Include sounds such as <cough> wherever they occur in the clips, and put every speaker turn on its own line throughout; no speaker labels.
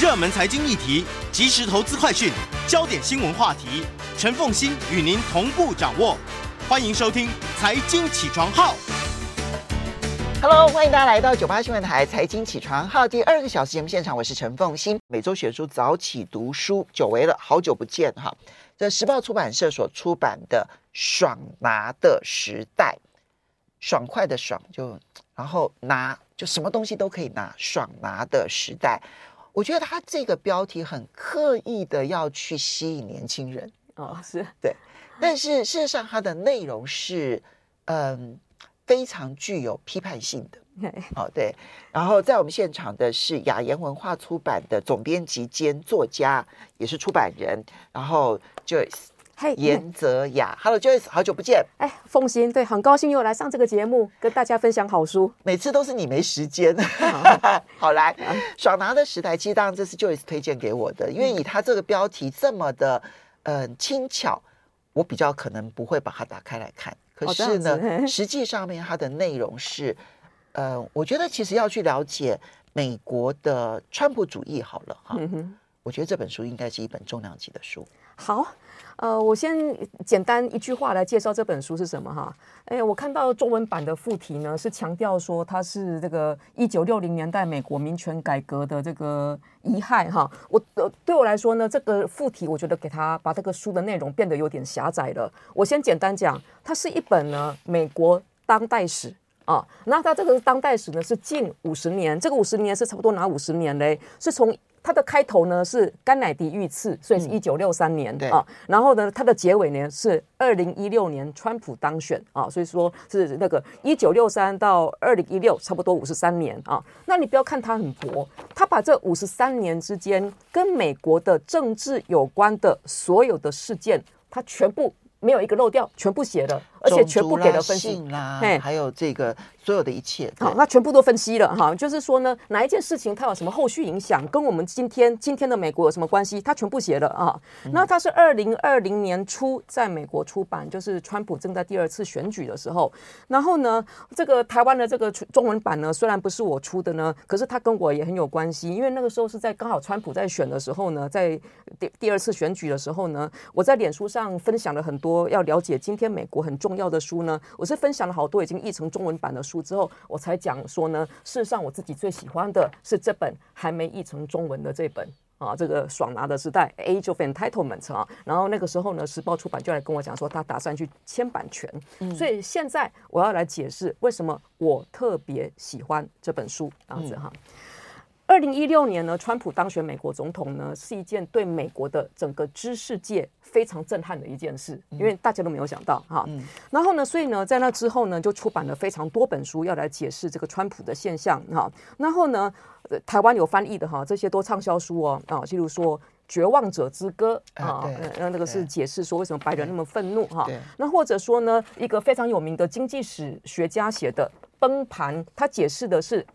热门财经议题、即时投资快讯、焦点新闻话题，陈凤欣与您同步掌握。欢迎收听《财经起床号》。
Hello，欢迎大家来到九八新闻台《财经起床号》第二个小时节目现场，我是陈凤欣。每周选书早起读书，久违了，好久不见哈。这时报出版社所出版的《爽拿的时代》，爽快的爽就，然后拿就什么东西都可以拿，爽拿的时代。我觉得他这个标题很刻意的要去吸引年轻人
哦，是
对，但是事实上它的内容是嗯非常具有批判性的。哦，对。然后在我们现场的是雅言文化出版的总编辑兼作家，也是出版人，然后 Joyce。
嘿，
颜泽雅，Hello Joyce，好久不见。
哎，凤馨，对，很高兴又来上这个节目，跟大家分享好书。
每次都是你没时间。好 <laughs> 来，爽拿的时代，其实当然这是 Joyce 推荐给我的，因为以他这个标题这么的嗯轻巧，我比较可能不会把它打开来看。可是呢，实际上面它的内容是，呃，我觉得其实要去了解美国的川普主义好了哈。嗯，我觉得这本书应该是一本重量级的书。
好。呃，我先简单一句话来介绍这本书是什么哈。哎，我看到中文版的副题呢，是强调说它是这个一九六零年代美国民权改革的这个遗骸哈。我呃，对我来说呢，这个副题我觉得给他把这个书的内容变得有点狭窄了。我先简单讲，它是一本呢美国当代史啊。那它这个当代史呢是近五十年，这个五十年是差不多哪五十年嘞？是从。它的开头呢是甘乃迪遇刺，所以是一九六三年、嗯、啊。然后呢，它的结尾呢是二零一六年川普当选啊，所以说是那个一九六三到二零一六，差不多五十三年啊。那你不要看它很薄，它把这五十三年之间跟美国的政治有关的所有的事件，它全部没有一个漏掉，全部写了，而且全部给了分析
啦，哎，还有这个。所有的一切，
好，那全部都分析了哈，就是说呢，哪一件事情它有什么后续影响，跟我们今天今天的美国有什么关系，它全部写了啊。那它是二零二零年初在美国出版，就是川普正在第二次选举的时候。然后呢，这个台湾的这个中文版呢，虽然不是我出的呢，可是它跟我也很有关系，因为那个时候是在刚好川普在选的时候呢，在第第二次选举的时候呢，我在脸书上分享了很多要了解今天美国很重要的书呢，我是分享了好多已经译成中文版的书。之后我才讲说呢，事实上我自己最喜欢的是这本还没译成中文的这本啊，这个爽拿的时代 Age of Entitlement 啊。然后那个时候呢，时报出版就来跟我讲说，他打算去签版权。所以现在我要来解释为什么我特别喜欢这本书，这样子哈。二零一六年呢，川普当选美国总统呢，是一件对美国的整个知识界非常震撼的一件事，因为大家都没有想到哈。嗯、然后呢，所以呢，在那之后呢，就出版了非常多本书，要来解释这个川普的现象哈。然后呢，台湾有翻译的哈，这些都畅销书哦啊，例如说《绝望者之歌》啊，那那个是解释说为什么白人那么愤怒哈。那或者说呢，一个非常有名的经济史学家写的《崩盘》，他解释的是。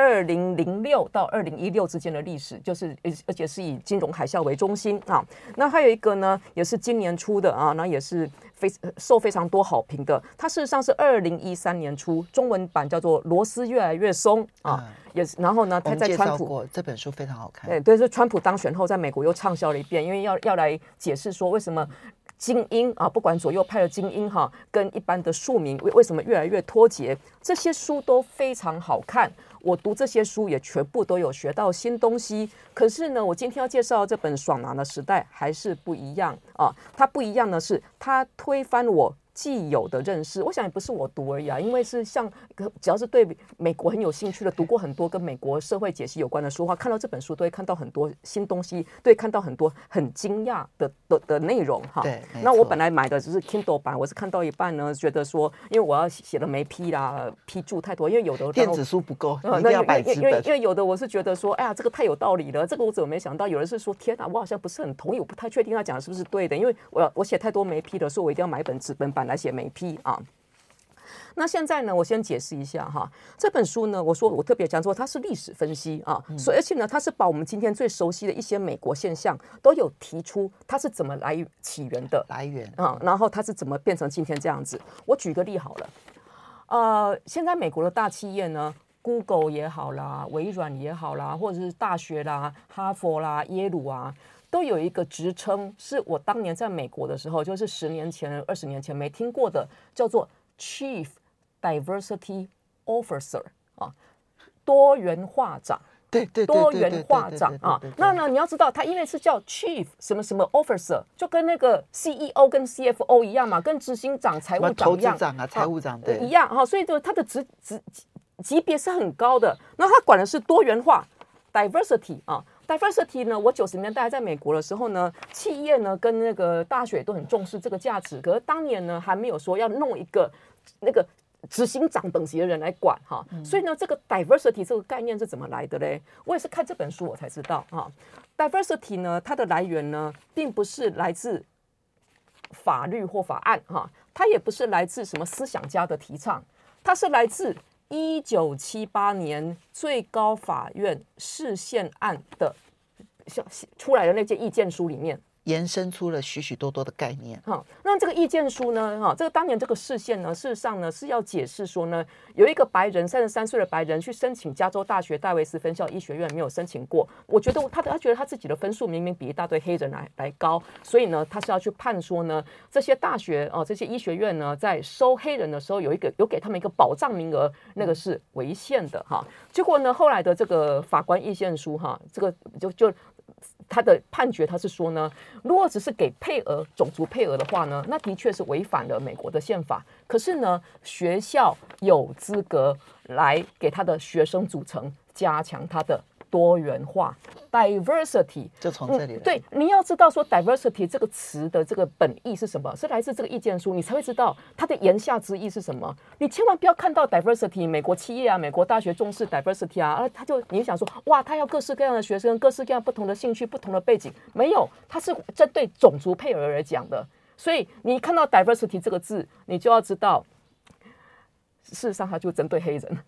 二零零六到二零一六之间的历史，就是而且是以金融海啸为中心啊。那还有一个呢，也是今年出的啊，那也是非受非常多好评的。它事实上是二零一三年出，中文版叫做《螺丝越来越松》啊，也是。然后呢，他在川普
这本书非常好看。
对，对，是川普当选后，在美国又畅销了一遍，因为要要来解释说为什么精英啊，不管左右派的精英哈，跟一般的庶民为为什么越来越脱节，这些书都非常好看。我读这些书也全部都有学到新东西，可是呢，我今天要介绍这本《爽朗的时代》还是不一样啊。它不一样的是，它推翻我。既有的认识，我想也不是我读而已啊，因为是像只要是对美国很有兴趣的，读过很多跟美国社会解析有关的书话，看到这本书都会看到很多新东西，对，看到很多很惊讶的的的内容哈。对，那我本来买的只是 Kindle 版，我是看到一半呢，觉得说，因为我要写的没批啦，批注太多，因为有的
电子书不够，一定要买纸本。
因为因为有的我是觉得说，哎呀，这个太有道理了，这个我怎么没想到？有人是说，天哪，我好像不是很同意，我不太确定他讲的是不是对的，因为我要我写太多没批的，所以我一定要买一本纸本版。来写美批啊？那现在呢？我先解释一下哈。这本书呢，我说我特别讲说它是历史分析啊，所以而且呢，它是把我们今天最熟悉的一些美国现象都有提出，它是怎么来起源的
来源
啊，然后它是怎么变成今天这样子。我举个例好了，呃，现在美国的大企业呢，Google 也好啦，微软也好啦，或者是大学啦，哈佛啦，耶鲁啊，都有一个职称，是我当年在美国的时候，就是十年前、二十年前没听过的，叫做 Chief Diversity Officer 啊，多元化长。
对对，
多元化长啊，那呢，你要知道，他因为是叫 Chief 什么什么 Officer，就跟那个 CEO 跟 CFO 一样嘛，跟执行长、财务长一
样，财务长对
一样哈，所以就他的职职级别是很高的。那他管的是多元化 Diversity 啊，Diversity 呢，我九十年代在美国的时候呢，企业呢跟那个大学都很重视这个价值，可是当年呢还没有说要弄一个那个。执行长等级的人来管哈，所以呢，这个 diversity 这个概念是怎么来的嘞？我也是看这本书我才知道哈。diversity 呢，它的来源呢，并不是来自法律或法案哈，它也不是来自什么思想家的提倡，它是来自一九七八年最高法院释宪案的出来的那件意见书里面。
延伸出了许许多多的概念。
哈，那这个意见书呢？哈，这个当年这个释宪呢，事实上呢是要解释说呢，有一个白人三十三岁的白人去申请加州大学戴维斯分校医学院，没有申请过。我觉得他他觉得他自己的分数明明比一大堆黑人来来高，所以呢，他是要去判说呢，这些大学哦，这些医学院呢，在收黑人的时候有一个有给他们一个保障名额，那个是违宪的哈。结果呢，后来的这个法官意见书哈，这个就就。他的判决，他是说呢，如果只是给配额、种族配额的话呢，那的确是违反了美国的宪法。可是呢，学校有资格来给他的学生组成，加强他的。多元化，diversity
就从这里。
嗯。对，你要知道说 diversity 这个词的这个本意是什么，是来自这个意见书，你才会知道它的言下之意是什么。你千万不要看到 diversity，美国企业啊，美国大学重视 diversity 啊，啊，他就你想说，哇，他要各式各样的学生，各式各样不同的兴趣、不同的背景，没有，他是针对种族配额而讲的。所以你看到 diversity 这个字，你就要知道，事实上它就针对黑人。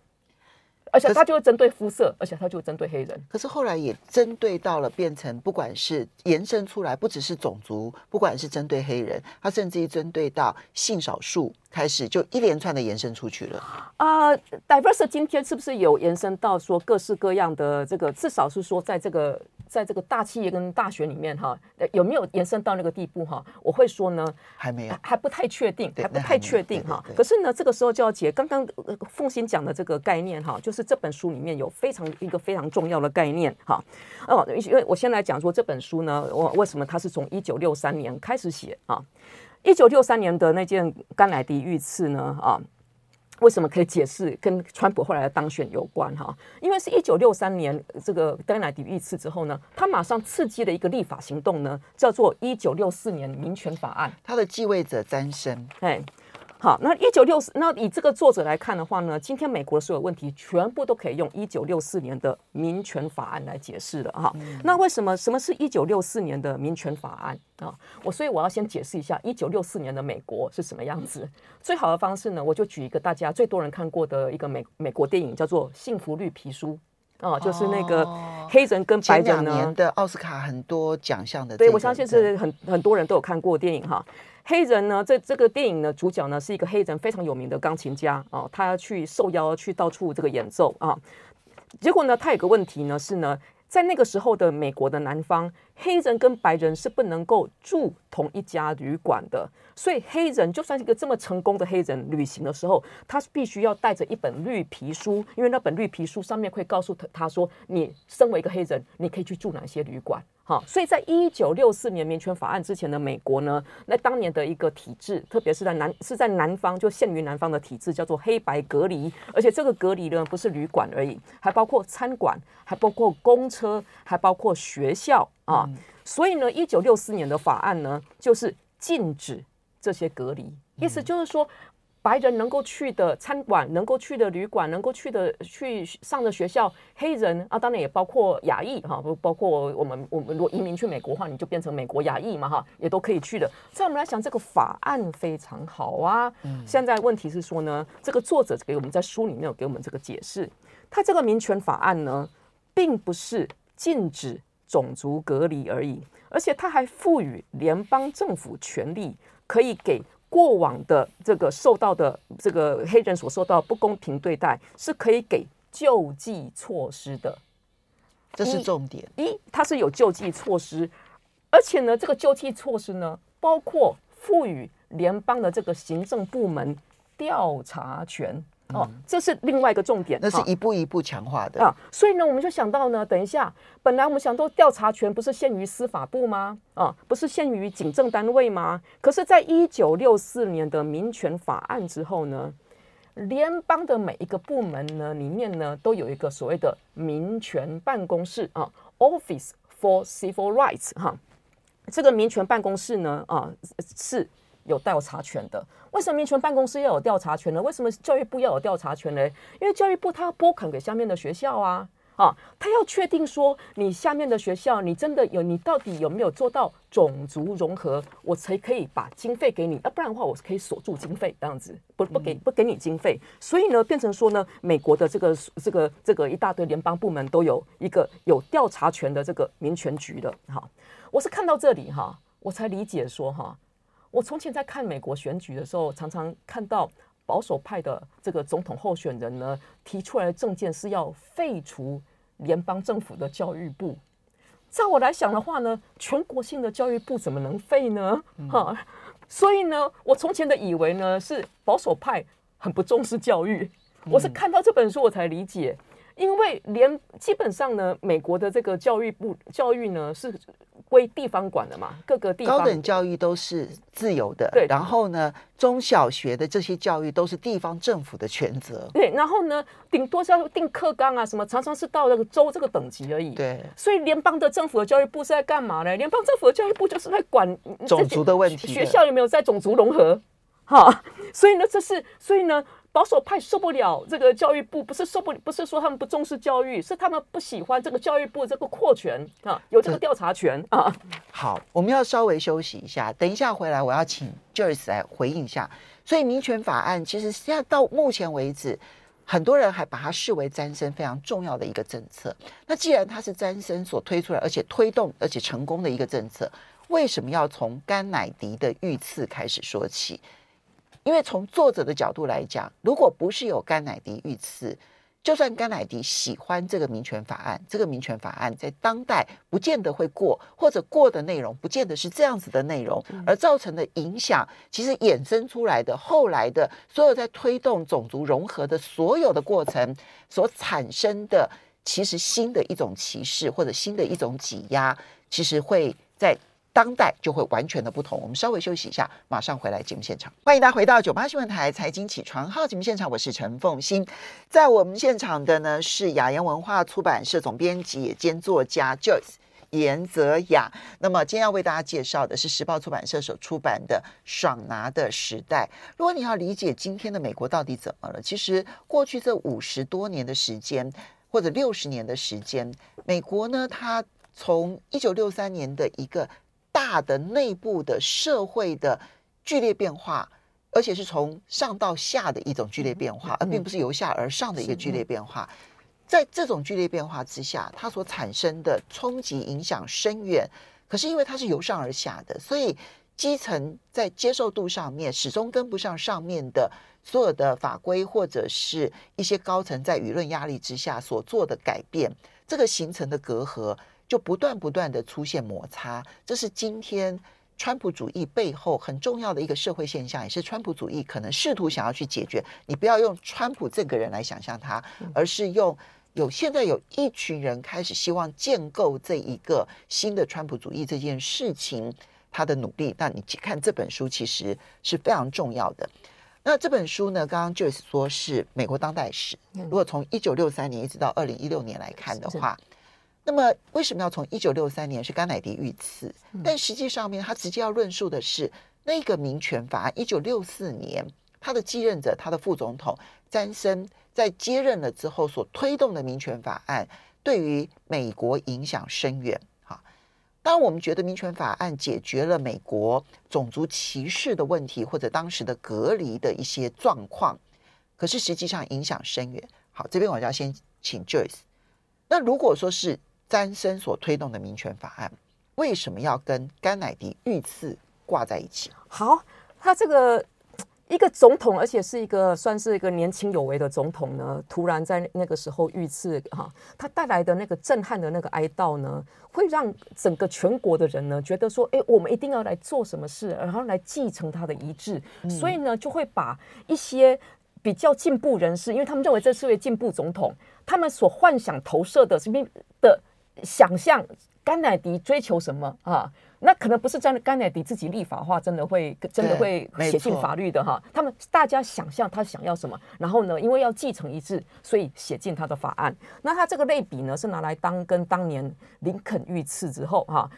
而且他就会针对肤色，而且他就会针对黑人。
可是后来也针对到了，变成不管是延伸出来，不只是种族，不管是针对黑人，他甚至于针对到性少数，开始就一连串的延伸出去了。
啊、uh，Diverse 今天是不是有延伸到说各式各样的这个？至少是说在这个。在这个大企业跟大学里面哈，有没有延伸到那个地步哈？我会说呢，
还没有，
还不太确定，还不太确定哈。可是呢，这个时候就要解刚刚凤馨讲的这个概念哈，就是这本书里面有非常一个非常重要的概念哈。哦，因为我先来讲说这本书呢，我为什么它是从一九六三年开始写啊？一九六三年的那件甘乃迪遇刺呢啊？为什么可以解释跟川普后来的当选有关哈？因为是一九六三年这个甘乃迪遇刺之后呢，他马上刺激了一个立法行动呢，叫做一九六四年民权法案。
他的继位者詹森，
哎。好，那一九六四，那以这个作者来看的话呢，今天美国的所有问题全部都可以用一九六四年的民权法案来解释了哈。嗯、那为什么什么是一九六四年的民权法案啊？我所以我要先解释一下一九六四年的美国是什么样子。最好的方式呢，我就举一个大家最多人看过的一个美美国电影，叫做《幸福绿皮书》啊，就是那个黑人跟白人呢，
前两年的奥斯卡很多奖项的、这个，
对，我相信是很很多人都有看过电影哈。黑人呢，这这个电影呢，主角呢是一个黑人非常有名的钢琴家啊，他要去受邀去到处这个演奏啊，结果呢，他有个问题呢是呢，在那个时候的美国的南方，黑人跟白人是不能够住同一家旅馆的，所以黑人就算是一个这么成功的黑人，旅行的时候，他是必须要带着一本绿皮书，因为那本绿皮书上面会告诉他他说，你身为一个黑人，你可以去住哪些旅馆。好，所以在一九六四年民权法案之前的美国呢，那当年的一个体制，特别是在南是在南方，就限于南方的体制，叫做黑白隔离，而且这个隔离呢不是旅馆而已，还包括餐馆，还包括公车，还包括学校。啊。嗯、所以呢，一九六四年的法案呢，就是禁止这些隔离，意思就是说。白人能够去的餐馆，能够去的旅馆，能够去的去上的学校，黑人啊，当然也包括亚裔哈，不包括我们我们如果移民去美国的话，你就变成美国亚裔嘛哈，也都可以去的。所以我们来想，这个法案非常好啊。嗯。现在问题是说呢，这个作者给我们在书里面有给我们这个解释，他这个民权法案呢，并不是禁止种族隔离而已，而且他还赋予联邦政府权力，可以给。过往的这个受到的这个黑人所受到不公平对待，是可以给救济措施的，
这是重点。
一，它是有救济措施，而且呢，这个救济措施呢，包括赋予联邦的这个行政部门调查权。哦，这是另外一个重点，
那是一步一步强化的
啊。所以呢，我们就想到呢，等一下，本来我们想到调查权不是限于司法部吗？啊，不是限于警政单位吗？可是，在一九六四年的民权法案之后呢，联邦的每一个部门呢，里面呢，都有一个所谓的民权办公室啊，Office for Civil Rights 哈。这个民权办公室呢，啊，是。有调查权的，为什么民权办公室要有调查权呢？为什么教育部要有调查权呢？因为教育部他要拨款给下面的学校啊，啊，他要确定说你下面的学校，你真的有，你到底有没有做到种族融合，我才可以把经费给你，要不然的话，我是可以锁住经费这样子，不不给不给你经费。所以呢，变成说呢，美国的这个这个这个一大堆联邦部门都有一个有调查权的这个民权局的。哈，我是看到这里哈，我才理解说哈。我从前在看美国选举的时候，常常看到保守派的这个总统候选人呢，提出来的政见是要废除联邦政府的教育部。照我来想的话呢，全国性的教育部怎么能废呢？哈、嗯，<laughs> 所以呢，我从前的以为呢是保守派很不重视教育。我是看到这本书我才理解，因为连基本上呢，美国的这个教育部教育呢是。归地方管的嘛，各个地方
高等教育都是自由的，
对。
然后呢，中小学的这些教育都是地方政府的权责，
对。然后呢，顶多是要定课纲啊，什么常常是到那个州这个等级而已，
对。
所以联邦的政府的教育部是在干嘛呢？联邦政府的教育部就是在管
种族的问题，
学校有没有在种族融合？哈，所以呢，这是所以呢。保守派受不了这个教育部，不是受不，不是说他们不重视教育，是他们不喜欢这个教育部这个扩权啊，有这个调查权啊。
好，我们要稍微休息一下，等一下回来我要请 Joyce 来回应一下。所以民权法案其实现在到目前为止，很多人还把它视为詹森非常重要的一个政策。那既然它是詹森所推出来，而且推动而且成功的一个政策，为什么要从甘乃迪的遇刺开始说起？因为从作者的角度来讲，如果不是有甘乃迪遇刺，就算甘乃迪喜欢这个民权法案，这个民权法案在当代不见得会过，或者过的内容不见得是这样子的内容，而造成的影响，其实衍生出来的后来的所有在推动种族融合的所有的过程所产生的，其实新的一种歧视或者新的一种挤压，其实会在。当代就会完全的不同。我们稍微休息一下，马上回来节目现场。欢迎大家回到九八新闻台财经起床号节目现场，我是陈凤欣。在我们现场的呢是雅言文化出版社总编辑兼作家 Joyce 颜泽雅。那么今天要为大家介绍的是时报出版社所出版的《爽拿的时代》。如果你要理解今天的美国到底怎么了，其实过去这五十多年的时间，或者六十年的时间，美国呢，它从一九六三年的一个大的内部的社会的剧烈变化，而且是从上到下的一种剧烈变化，而并不是由下而上的一个剧烈变化。在这种剧烈变化之下，它所产生的冲击影响深远。可是因为它是由上而下的，所以基层在接受度上面始终跟不上上面的所有的法规，或者是一些高层在舆论压力之下所做的改变，这个形成的隔阂。就不断不断的出现摩擦，这是今天川普主义背后很重要的一个社会现象，也是川普主义可能试图想要去解决。你不要用川普这个人来想象他，而是用有现在有一群人开始希望建构这一个新的川普主义这件事情，他的努力。那你看这本书其实是非常重要的。那这本书呢，刚刚 Joyce 说是美国当代史，如果从一九六三年一直到二零一六年来看的话。那么为什么要从一九六三年是甘乃迪遇刺？但实际上面，他直接要论述的是那个民权法案。一九六四年，他的继任者，他的副总统詹森在接任了之后所推动的民权法案，对于美国影响深远。哈，当我们觉得民权法案解决了美国种族歧视的问题，或者当时的隔离的一些状况，可是实际上影响深远。好，这边我就要先请 Joyce。那如果说是詹森所推动的民权法案，为什么要跟甘乃迪遇刺挂在一起？
好，他这个一个总统，而且是一个算是一个年轻有为的总统呢，突然在那个时候遇刺哈，他带来的那个震撼的那个哀悼呢，会让整个全国的人呢觉得说，哎，我们一定要来做什么事，然后来继承他的遗志，嗯、所以呢，就会把一些比较进步人士，因为他们认为这是位进步总统，他们所幻想投射的是的想象，甘乃迪追求什么啊？那可能不是真的，甘乃迪自己立法化，真的会真的会写进法律的哈。他们大家想象他想要什么，然后呢，因为要继承一致，所以写进他的法案。那他这个类比呢，是拿来当跟当年林肯遇刺之后哈，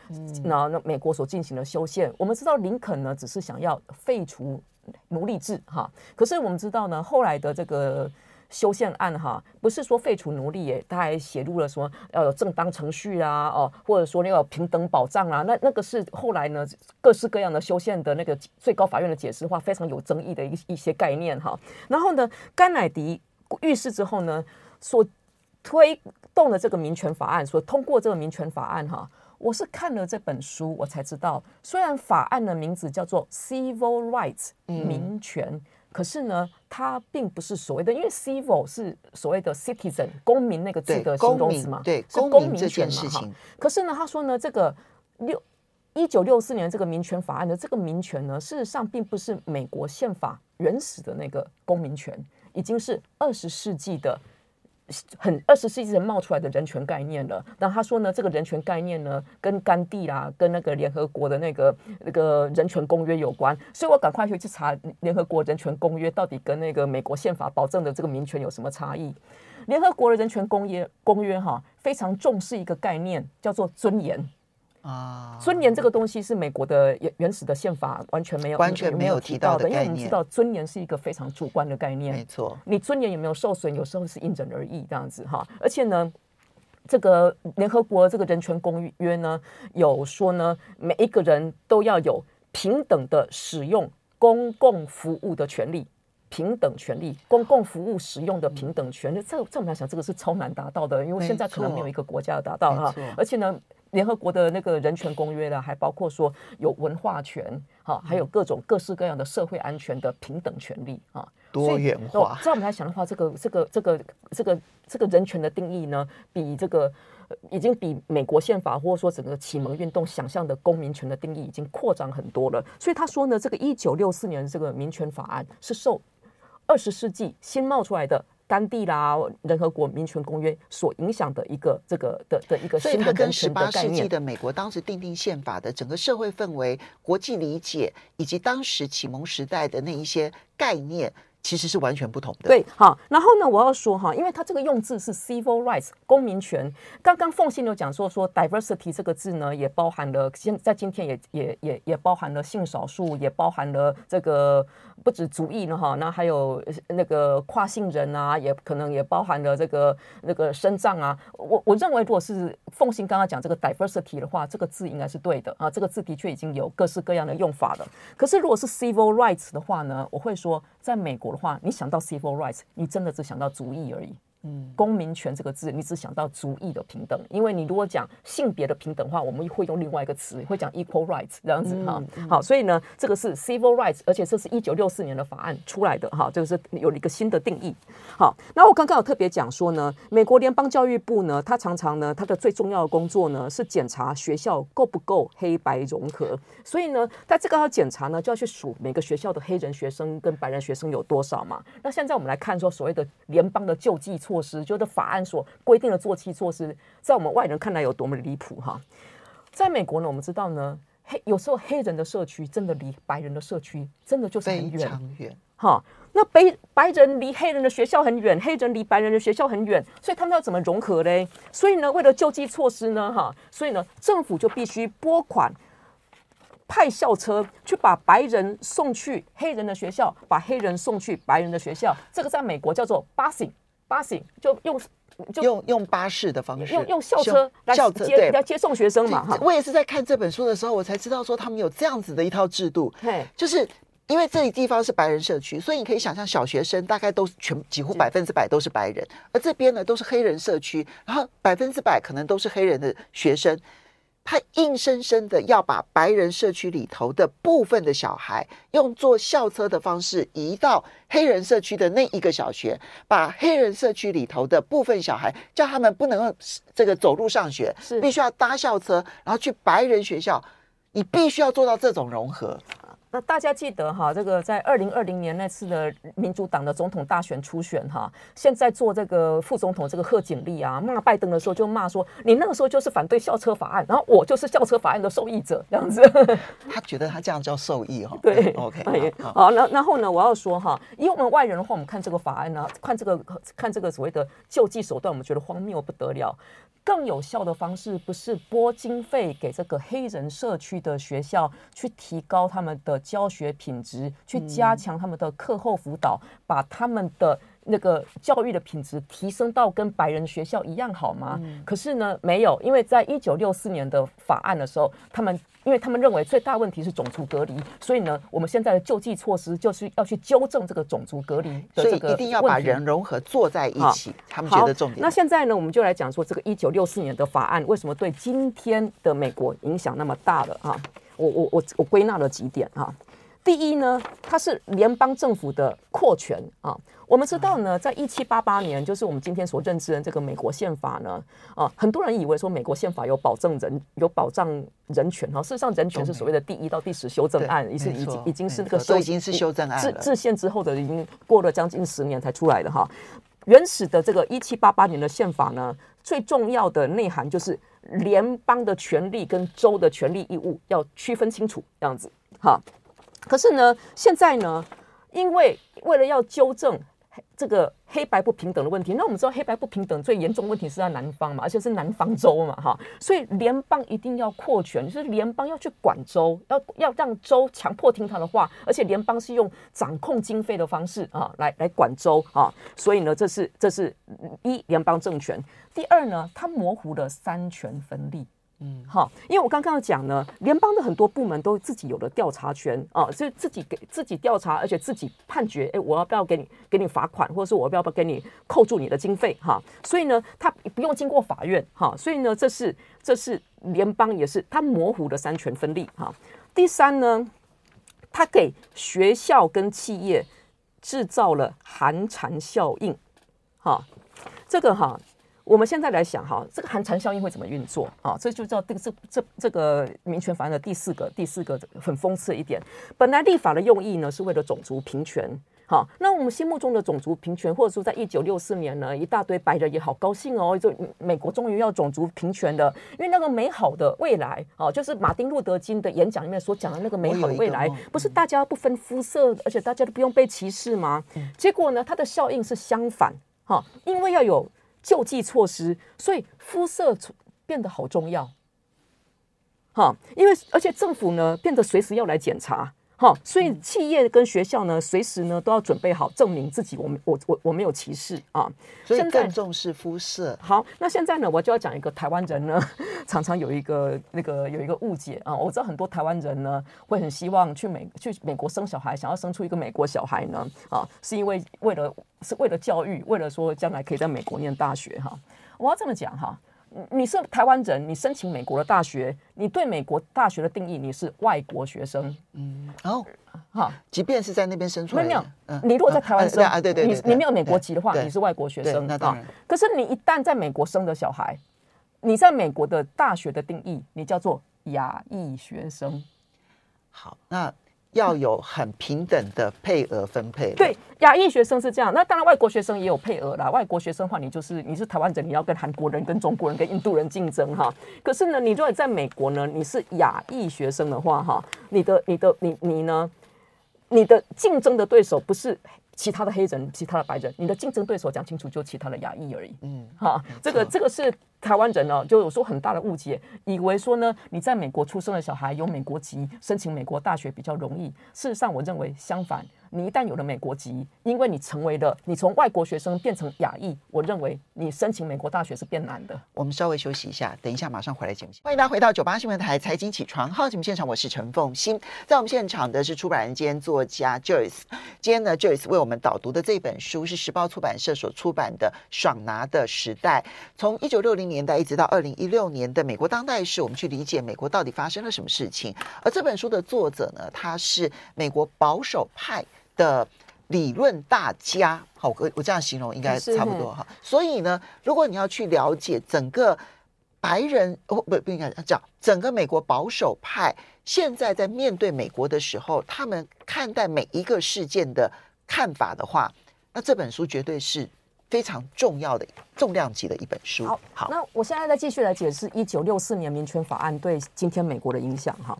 那那美国所进行的修宪。我们知道林肯呢，只是想要废除奴隶制哈，可是我们知道呢，后来的这个。修宪案哈，不是说废除奴隶耶，他还写入了什么要有正当程序啊，哦，或者说那个平等保障啊，那那个是后来呢各式各样的修宪的那个最高法院的解释话非常有争议的一一些概念哈。然后呢，甘乃迪遇事之后呢，所推动的这个民权法案，所通过这个民权法案哈，我是看了这本书我才知道，虽然法案的名字叫做 Civil Rights 民权。嗯可是呢，它并不是所谓的，因为 civil 是所谓的 citizen 公民那个字的形容词嘛，
对，
是公民权嘛哈。可是呢，他说呢，这个六一九六四年这个民权法案的这个民权呢，事实上并不是美国宪法原始的那个公民权，已经是二十世纪的。很二十世纪人冒出来的人权概念了。然后他说呢，这个人权概念呢，跟甘地啦，跟那个联合国的那个那个人权公约有关。所以我赶快去去查联合国人权公约到底跟那个美国宪法保证的这个民权有什么差异。联合国的人权公约公约哈，非常重视一个概念，叫做尊严。啊，尊严这个东西是美国的原原始的宪法完全没有
完全没有提到的，
因为我们知道尊严是一个非常主观的概念。
没错，
你尊严有没有受损，有时候是因人而异这样子哈。而且呢，这个联合国这个人权公约呢，有说呢，每一个人都要有平等的使用公共服务的权利，平等权利，公共服务使用的平等权利。这这我们来想，这个是超难达到的，因为现在可能没有一个国家达到哈。而且呢。联合国的那个人权公约呢，还包括说有文化权，哈，还有各种各式各样的社会安全的平等权利啊，
多元化。
这样我们来想的话，这个这个这个这个这个人权的定义呢，比这个已经比美国宪法或者说整个启蒙运动想象的公民权的定义已经扩张很多了。所以他说呢，这个一九六四年这个民权法案是受二十世纪新冒出来的。甘地啦，联合国民权公约所影响的一个这个的的一个新的人权的概念。所以，它跟十八世纪的
美国当时订定宪法的整个社会氛围、国际理解，以及当时启蒙时代的那一些概念。其实是完全不同的。
对，好，然后呢，我要说哈，因为它这个用字是 civil rights 公民权。刚刚凤信有讲说说 diversity 这个字呢，也包含了现在今天也也也也包含了性少数，也包含了这个不止族裔呢哈，那还有那个跨性人啊，也可能也包含了这个那个身障啊。我我认为，如果是凤信刚刚讲这个 diversity 的话，这个字应该是对的啊，这个字的确已经有各式各样的用法了。可是如果是 civil rights 的话呢，我会说在美国。话，你想到 civil rights，你真的只想到主义而已。嗯，公民权这个字，你只想到族裔的平等，因为你如果讲性别的平等的话，我们会用另外一个词，会讲 equal rights 这样子哈。好，所以呢，这个是 civil rights，而且这是一九六四年的法案出来的哈，这个是有了一个新的定义。好，那我刚刚有特别讲说呢，美国联邦教育部呢，它常常呢，它的最重要的工作呢是检查学校够不够黑白融合，所以呢，在这个要检查呢，就要去数每个学校的黑人学生跟白人学生有多少嘛。那现在我们来看说，所谓的联邦的救济措。措施就是法案所规定的做期措施，在我们外人看来有多么离谱哈！在美国呢，我们知道呢，黑有时候黑人的社区真的离白人的社区真的就是很
远，远
哈。那白白人离黑人的学校很远，黑人离白人的学校很远，所以他们要怎么融合嘞？所以呢，为了救济措施呢，哈，所以呢，政府就必须拨款派校车去把白人送去黑人的学校，把黑人送去白人的学校。这个在美国叫做 busing。巴士就用就
用用巴士的方式，
用用校车来接来接送学生嘛哈。
我也是在看这本书的时候，我才知道说他们有这样子的一套制度。对，就是因为这里地方是白人社区，所以你可以想象小学生大概都是全几乎百分之百都是白人，而这边呢都是黑人社区，然后百分之百可能都是黑人的学生。他硬生生的要把白人社区里头的部分的小孩用坐校车的方式移到黑人社区的那一个小学，把黑人社区里头的部分小孩叫他们不能够这个走路上学，是必须要搭校车，然后去白人学校，你必须要做到这种融合。
那大家记得哈，这个在二零二零年那次的民主党的总统大选初选哈，现在做这个副总统这个贺锦丽啊，骂拜登的时候就骂说，你那个时候就是反对校车法案，然后我就是校车法案的受益者这样子。<laughs>
他觉得他这样叫受益哈。<laughs>
对，<laughs>
OK，
好，那然后呢，我要说哈，以我们外人的话，我们看这个法案呢，看这个看这个所谓的救济手段，我们觉得荒谬不得了。更有效的方式不是拨经费给这个黑人社区的学校，去提高他们的教学品质，去加强他们的课后辅导，把他们的。那个教育的品质提升到跟白人学校一样好吗？嗯、可是呢，没有，因为在一九六四年的法案的时候，他们因为他们认为最大问题是种族隔离，所以呢，我们现在的救济措施就是要去纠正这个种族隔离的这个问题。
所以一定要把人融合坐在一起，他们觉得重点。
那现在呢，我们就来讲说这个一九六四年的法案为什么对今天的美国影响那么大了啊？我我我我归纳了几点啊。第一呢，它是联邦政府的扩权啊。我们知道呢，在一七八八年，就是我们今天所认知的这个美国宪法呢，啊，很多人以为说美国宪法有保证人有保障人权哈，事实上人权是所谓的第一到第十修正案，已是已经已经是那个
都已经是修正案了，
制制宪之后的已经过了将近十年才出来的哈。原始的这个一七八八年的宪法呢，最重要的内涵就是联邦的权利跟州的权利义务要区分清楚，这样子哈。可是呢，现在呢，因为为了要纠正这个黑白不平等的问题，那我们知道黑白不平等最严重问题是在南方嘛，而且是南方州嘛，哈，所以联邦一定要扩权，就是联邦要去管州，要要让州强迫听他的话，而且联邦是用掌控经费的方式啊来来管州啊，所以呢，这是这是一联邦政权，第二呢，它模糊了三权分立。嗯，好，因为我刚刚讲呢，联邦的很多部门都自己有了调查权啊，就自己给自己调查，而且自己判决，哎，我要不要给你给你罚款，或者是我要不要给你扣住你的经费哈？所以呢，他不用经过法院哈，所以呢，这是这是联邦也是他模糊的三权分立哈。第三呢，他给学校跟企业制造了寒蝉效应，哈，这个哈。我们现在来想哈，这个寒蝉效应会怎么运作啊？这就叫这个这这这个民权法案的第四个第四个很讽刺一点。本来立法的用意呢，是为了种族平权，好，那我们心目中的种族平权，或者说在一九六四年呢，一大堆白人也好高兴哦，就美国终于要种族平权了，因为那个美好的未来啊，就是马丁路德金的演讲里面所讲的那个美好的未来，不是大家不分肤色，而且大家都不用被歧视吗？结果呢，它的效应是相反，哈，因为要有。救济措施，所以肤色变得好重要，哈，因为而且政府呢变得随时要来检查，哈，所以企业跟学校呢随时呢都要准备好证明自己我，我们我我我没有歧视啊，
所以更重视肤色。
好，那现在呢我就要讲一个台湾人呢常常有一个那个有一个误解啊，我知道很多台湾人呢会很希望去美去美国生小孩，想要生出一个美国小孩呢啊，是因为为了。是为了教育，为了说将来可以在美国念大学哈。我要这么讲哈，你是台湾人，你申请美国的大学，你对美国大学的定义，你是外国学生。嗯，
哦，好，即便是在那边生出来，
没有，你如果在台湾生
啊，对对，
你你没有美国籍的话，你是外国学生。
那当然。
可是你一旦在美国生的小孩，你在美国的大学的定义，你叫做亚裔学生。
好，那。要有很平等的配额分配。
对，亚裔学生是这样。那当然，外国学生也有配额啦。外国学生的话，你就是你是台湾人，你要跟韩国人、跟中国人、跟印度人竞争哈。可是呢，你如果在美国呢，你是亚裔学生的话哈，你的、你的、你你呢，你的竞争的对手不是其他的黑人、其他的白人，你的竞争对手讲清楚，就其他的亚裔而已。嗯，哈，这个这个是。台湾人哦，就有说很大的误解，以为说呢，你在美国出生的小孩有美国籍，申请美国大学比较容易。事实上，我认为相反，你一旦有了美国籍，因为你成为了你从外国学生变成亚裔，我认为你申请美国大学是变难的。
我们稍微休息一下，等一下马上回来节目。欢迎大家回到九八新闻台财经起床号节目现场，我是陈凤馨，在我们现场的是出版人兼作家 Joyce。今天呢，Joyce 为我们导读的这本书是时报出版社所出版的《爽拿的时代》，从一九六零年代一直到二零一六年的美国当代史，我们去理解美国到底发生了什么事情。而这本书的作者呢，他是美国保守派的理论大家，好，我我这样形容应该差不多哈。所以呢，如果你要去了解整个白人，哦不不应该讲整个美国保守派现在在面对美国的时候，他们看待每一个事件的看法的话，那这本书绝对是非常重要的重量级的一本书。
好，好，那我现在再继续来解释一九六四年民权法案对今天美国的影响哈。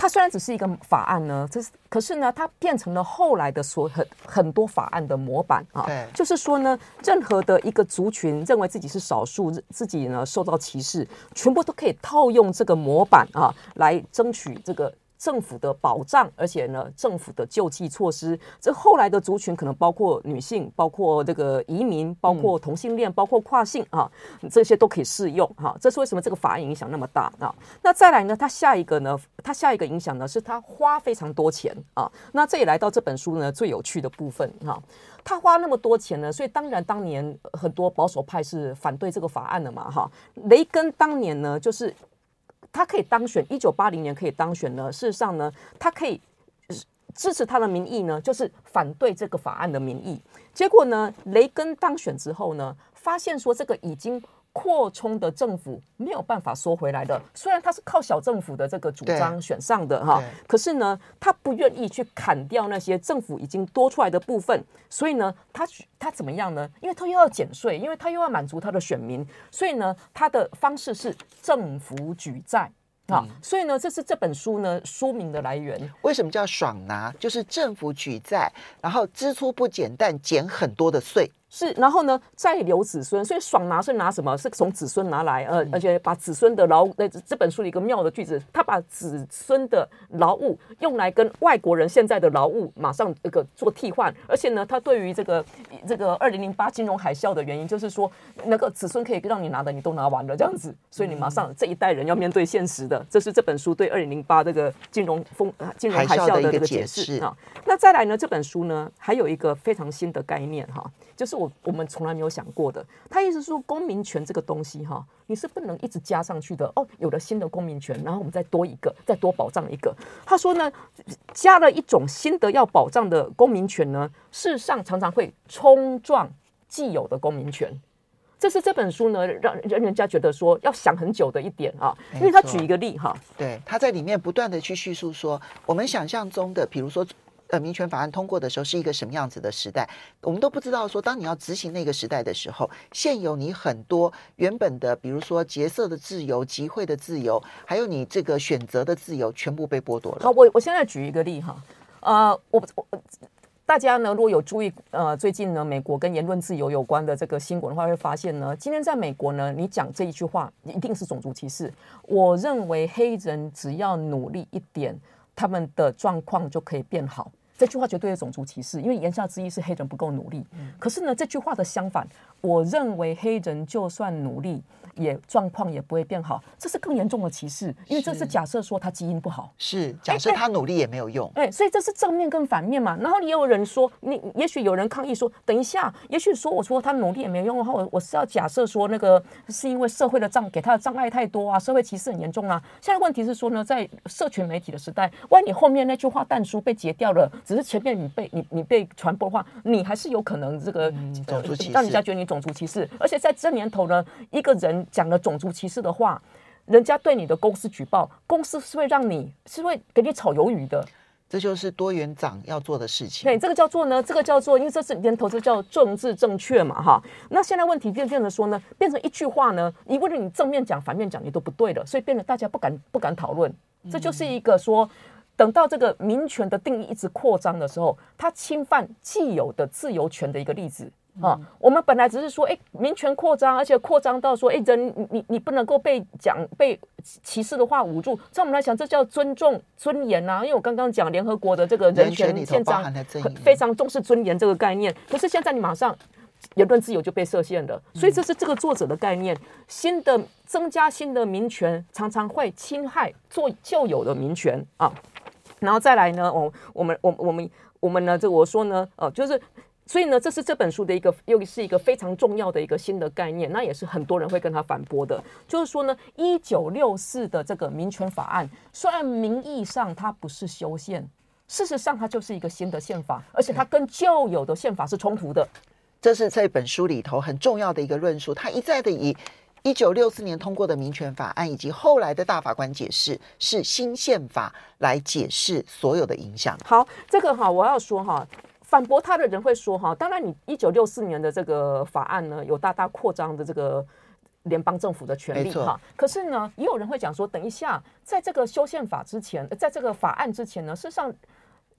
它虽然只是一个法案呢，这是可是呢，它变成了后来的所很很多法案的模板啊。对，就是说呢，任何的一个族群认为自己是少数，自己呢受到歧视，全部都可以套用这个模板啊，来争取这个。政府的保障，而且呢，政府的救济措施，这后来的族群可能包括女性，包括这个移民，包括同性恋，包括跨性啊，这些都可以适用哈。这是为什么这个法案影响那么大啊？那再来呢，它下一个呢，它下一个影响呢，是它花非常多钱啊。那这也来到这本书呢最有趣的部分哈。他花那么多钱呢，所以当然当年很多保守派是反对这个法案的嘛哈。雷根当年呢就是。他可以当选，一九八零年可以当选呢。事实上呢，他可以支持他的民意呢，就是反对这个法案的民意。结果呢，雷根当选之后呢，发现说这个已经。扩充的政府没有办法缩回来的，虽然他是靠小政府的这个主张选上的哈，可是呢，他不愿意去砍掉那些政府已经多出来的部分，所以呢，他他怎么样呢？因为他又要减税，因为他又要满足他的选民，所以呢，他的方式是政府举债啊，所以呢，这是这本书呢书名的来源。
为什么叫爽拿？就是政府举债，然后支出不减，但减很多的税。
是，然后呢，再留子孙，所以爽拿是拿什么？是从子孙拿来，呃，而且把子孙的劳，呃，这本书里一个妙的句子，他把子孙的劳务用来跟外国人现在的劳务马上这个做替换，而且呢，他对于这个这个二零零八金融海啸的原因，就是说那个子孙可以让你拿的你都拿完了这样子，所以你马上这一代人要面对现实的，这是这本书对二零零八这个金融风金融海啸的这个解释啊。那再来呢，这本书呢还有一个非常新的概念哈。就是我我们从来没有想过的，他意思是说公民权这个东西哈，你是不能一直加上去的哦。有了新的公民权，然后我们再多一个，再多保障一个。他说呢，加了一种新的要保障的公民权呢，事实上常常会冲撞既有的公民权。这是这本书呢，让让人家觉得说要想很久的一点啊。因为他举一个例哈，
对，他在里面不断的去叙述说，我们想象中的，比如说。呃，民权法案通过的时候是一个什么样子的时代？我们都不知道。说当你要执行那个时代的时候，现有你很多原本的，比如说结社的自由、集会的自由，还有你这个选择的自由，全部被剥夺了。
好，我我现在举一个例哈，呃，我我大家呢，如果有注意，呃，最近呢，美国跟言论自由有关的这个新闻的话，会发现呢，今天在美国呢，你讲这一句话，一定是种族歧视。我认为黑人只要努力一点，他们的状况就可以变好。这句话绝对是种族歧视，因为言下之意是黑人不够努力。可是呢，这句话的相反，我认为黑人就算努力。也状况也不会变好，这是更严重的歧视，因为这是假设说他基因不好，
是假设他努力也没有用，
哎，所以这是正面跟反面嘛。然后也有人说，你也许有人抗议说，等一下，也许说我说他努力也没有用的话，我我是要假设说那个是因为社会的障给他的障碍太多啊，社会歧视很严重啊。现在问题是说呢，在社群媒体的时代，万一你后面那句话但书被截掉了，只是前面你被你你被传播的话，你还是有可能这
个、种族歧视，
让人家觉得你种族歧视，而且在这年头呢，一个人。讲了种族歧视的话，人家对你的公司举报，公司是会让你是会给你炒鱿鱼的。
这就是多元长要做的事情。
对，这个叫做呢，这个叫做，因为这是年头，这叫政治正确嘛，哈。那现在问题变变成说呢，变成一句话呢，你为了你正面讲、反面讲，你都不对了，所以变得大家不敢不敢讨论。这就是一个说，等到这个民权的定义一直扩张的时候，它侵犯既有的自由权的一个例子。啊，我们本来只是说，哎，民权扩张，而且扩张到说，哎，人你你不能够被讲被歧视的话捂住，在我们来讲，这叫尊重尊严呐。因为我刚刚讲联合国的这个人权宪章，非常重视尊严这个概念。可是现在你马上言论自由就被设限了，所以这是这个作者的概念。新的增加新的民权，常常会侵害做旧有的民权啊。然后再来呢，我我们我我们我们呢，这我说呢，呃，就是。所以呢，这是这本书的一个，又是一个非常重要的一个新的概念。那也是很多人会跟他反驳的，就是说呢，一九六四的这个民权法案，虽然名义上它不是修宪，事实上它就是一个新的宪法，而且它跟旧有的宪法是冲突的。
这是这本书里头很重要的一个论述。他一再的以一九六四年通过的民权法案，以及后来的大法官解释是新宪法来解释所有的影响。
好，这个哈，我要说哈。反驳他的人会说：“哈，当然，你一九六四年的这个法案呢，有大大扩张的这个联邦政府的权利哈。可是呢，也有人会讲说，等一下，在这个修宪法之前，在这个法案之前呢，事实上。”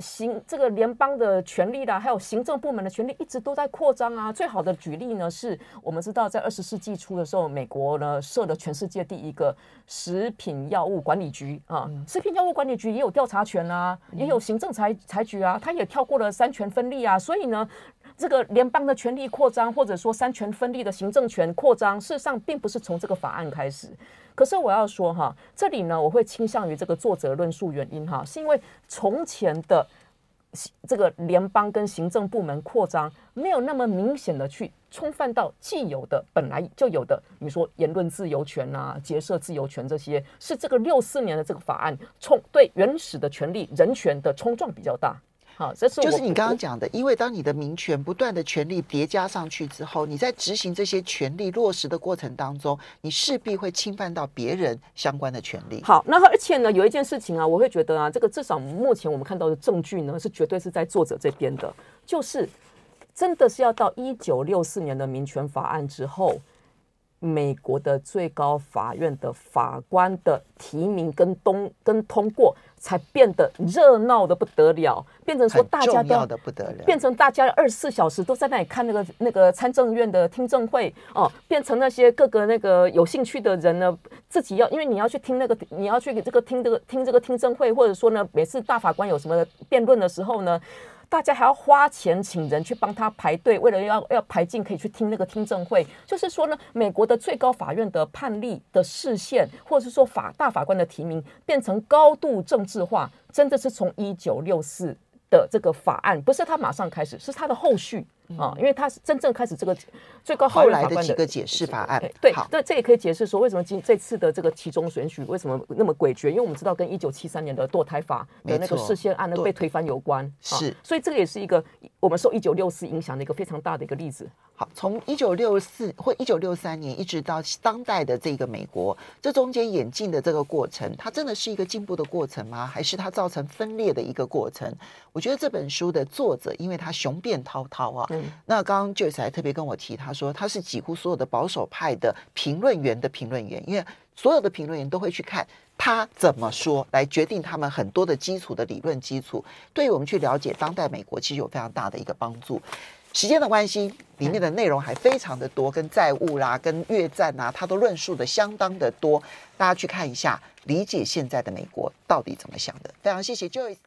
行，这个联邦的权力啦，还有行政部门的权力一直都在扩张啊。最好的举例呢，是我们知道在二十世纪初的时候，美国呢设了全世界第一个食品药物管理局啊。食品药物管理局也有调查权啊，也有行政裁裁决啊，它也跳过了三权分立啊。所以呢，这个联邦的权力扩张，或者说三权分立的行政权扩张，事实上并不是从这个法案开始。可是我要说哈，这里呢，我会倾向于这个作者论述原因哈，是因为从前的这个联邦跟行政部门扩张没有那么明显的去冲犯到既有的本来就有的，比如说言论自由权啊、结社自由权这些，是这个六四年的这个法案冲对原始的权利人权的冲撞比较大。好，这是
就是你刚刚讲的，因为当你的民权不断的权力叠加上去之后，你在执行这些权利落实的过程当中，你势必会侵犯到别人相关的权利。
好，那而且呢，有一件事情啊，我会觉得啊，这个至少目前我们看到的证据呢，是绝对是在作者这边的，就是真的是要到一九六四年的民权法案之后。美国的最高法院的法官的提名跟通跟通过，才变得热闹的不得了，变成说大家都
的不得了，
变成大家二十四小时都在那里看那个那个参政院的听证会哦，变成那些各个那个有兴趣的人呢，自己要因为你要去听那个你要去给这个听这个听这个听证会，或者说呢，每次大法官有什么辩论的时候呢。大家还要花钱请人去帮他排队，为了要要排进可以去听那个听证会。就是说呢，美国的最高法院的判例的视线，或者是说法大法官的提名，变成高度政治化，真的是从一九六四的这个法案，不是他马上开始，是他的后续。啊，因为他是真正开始这个最高后来
的几个解释法案，
对，对，这也可以解释说为什么今这次的这个其中选举为什么那么诡谲，因为我们知道跟一九七三年的堕胎法的那个事先案呢被推翻有关，
是，
所以这个也是一个我们受一九六四影响的一个非常大的一个例子。
好，从一九六四或一九六三年一直到当代的这个美国，这中间演进的这个过程，它真的是一个进步的过程吗？还是它造成分裂的一个过程？我觉得这本书的作者，因为他雄辩滔滔啊，那刚刚 Joyce 还特别跟我提，他说他是几乎所有的保守派的评论员的评论员，因为所有的评论员都会去看他怎么说，来决定他们很多的基础的理论基础，对于我们去了解当代美国，其实有非常大的一个帮助。时间的关系，里面的内容还非常的多，跟债务啦、跟越战啊，他都论述的相当的多。大家去看一下，理解现在的美国到底怎么想的。非常谢谢 Joyce。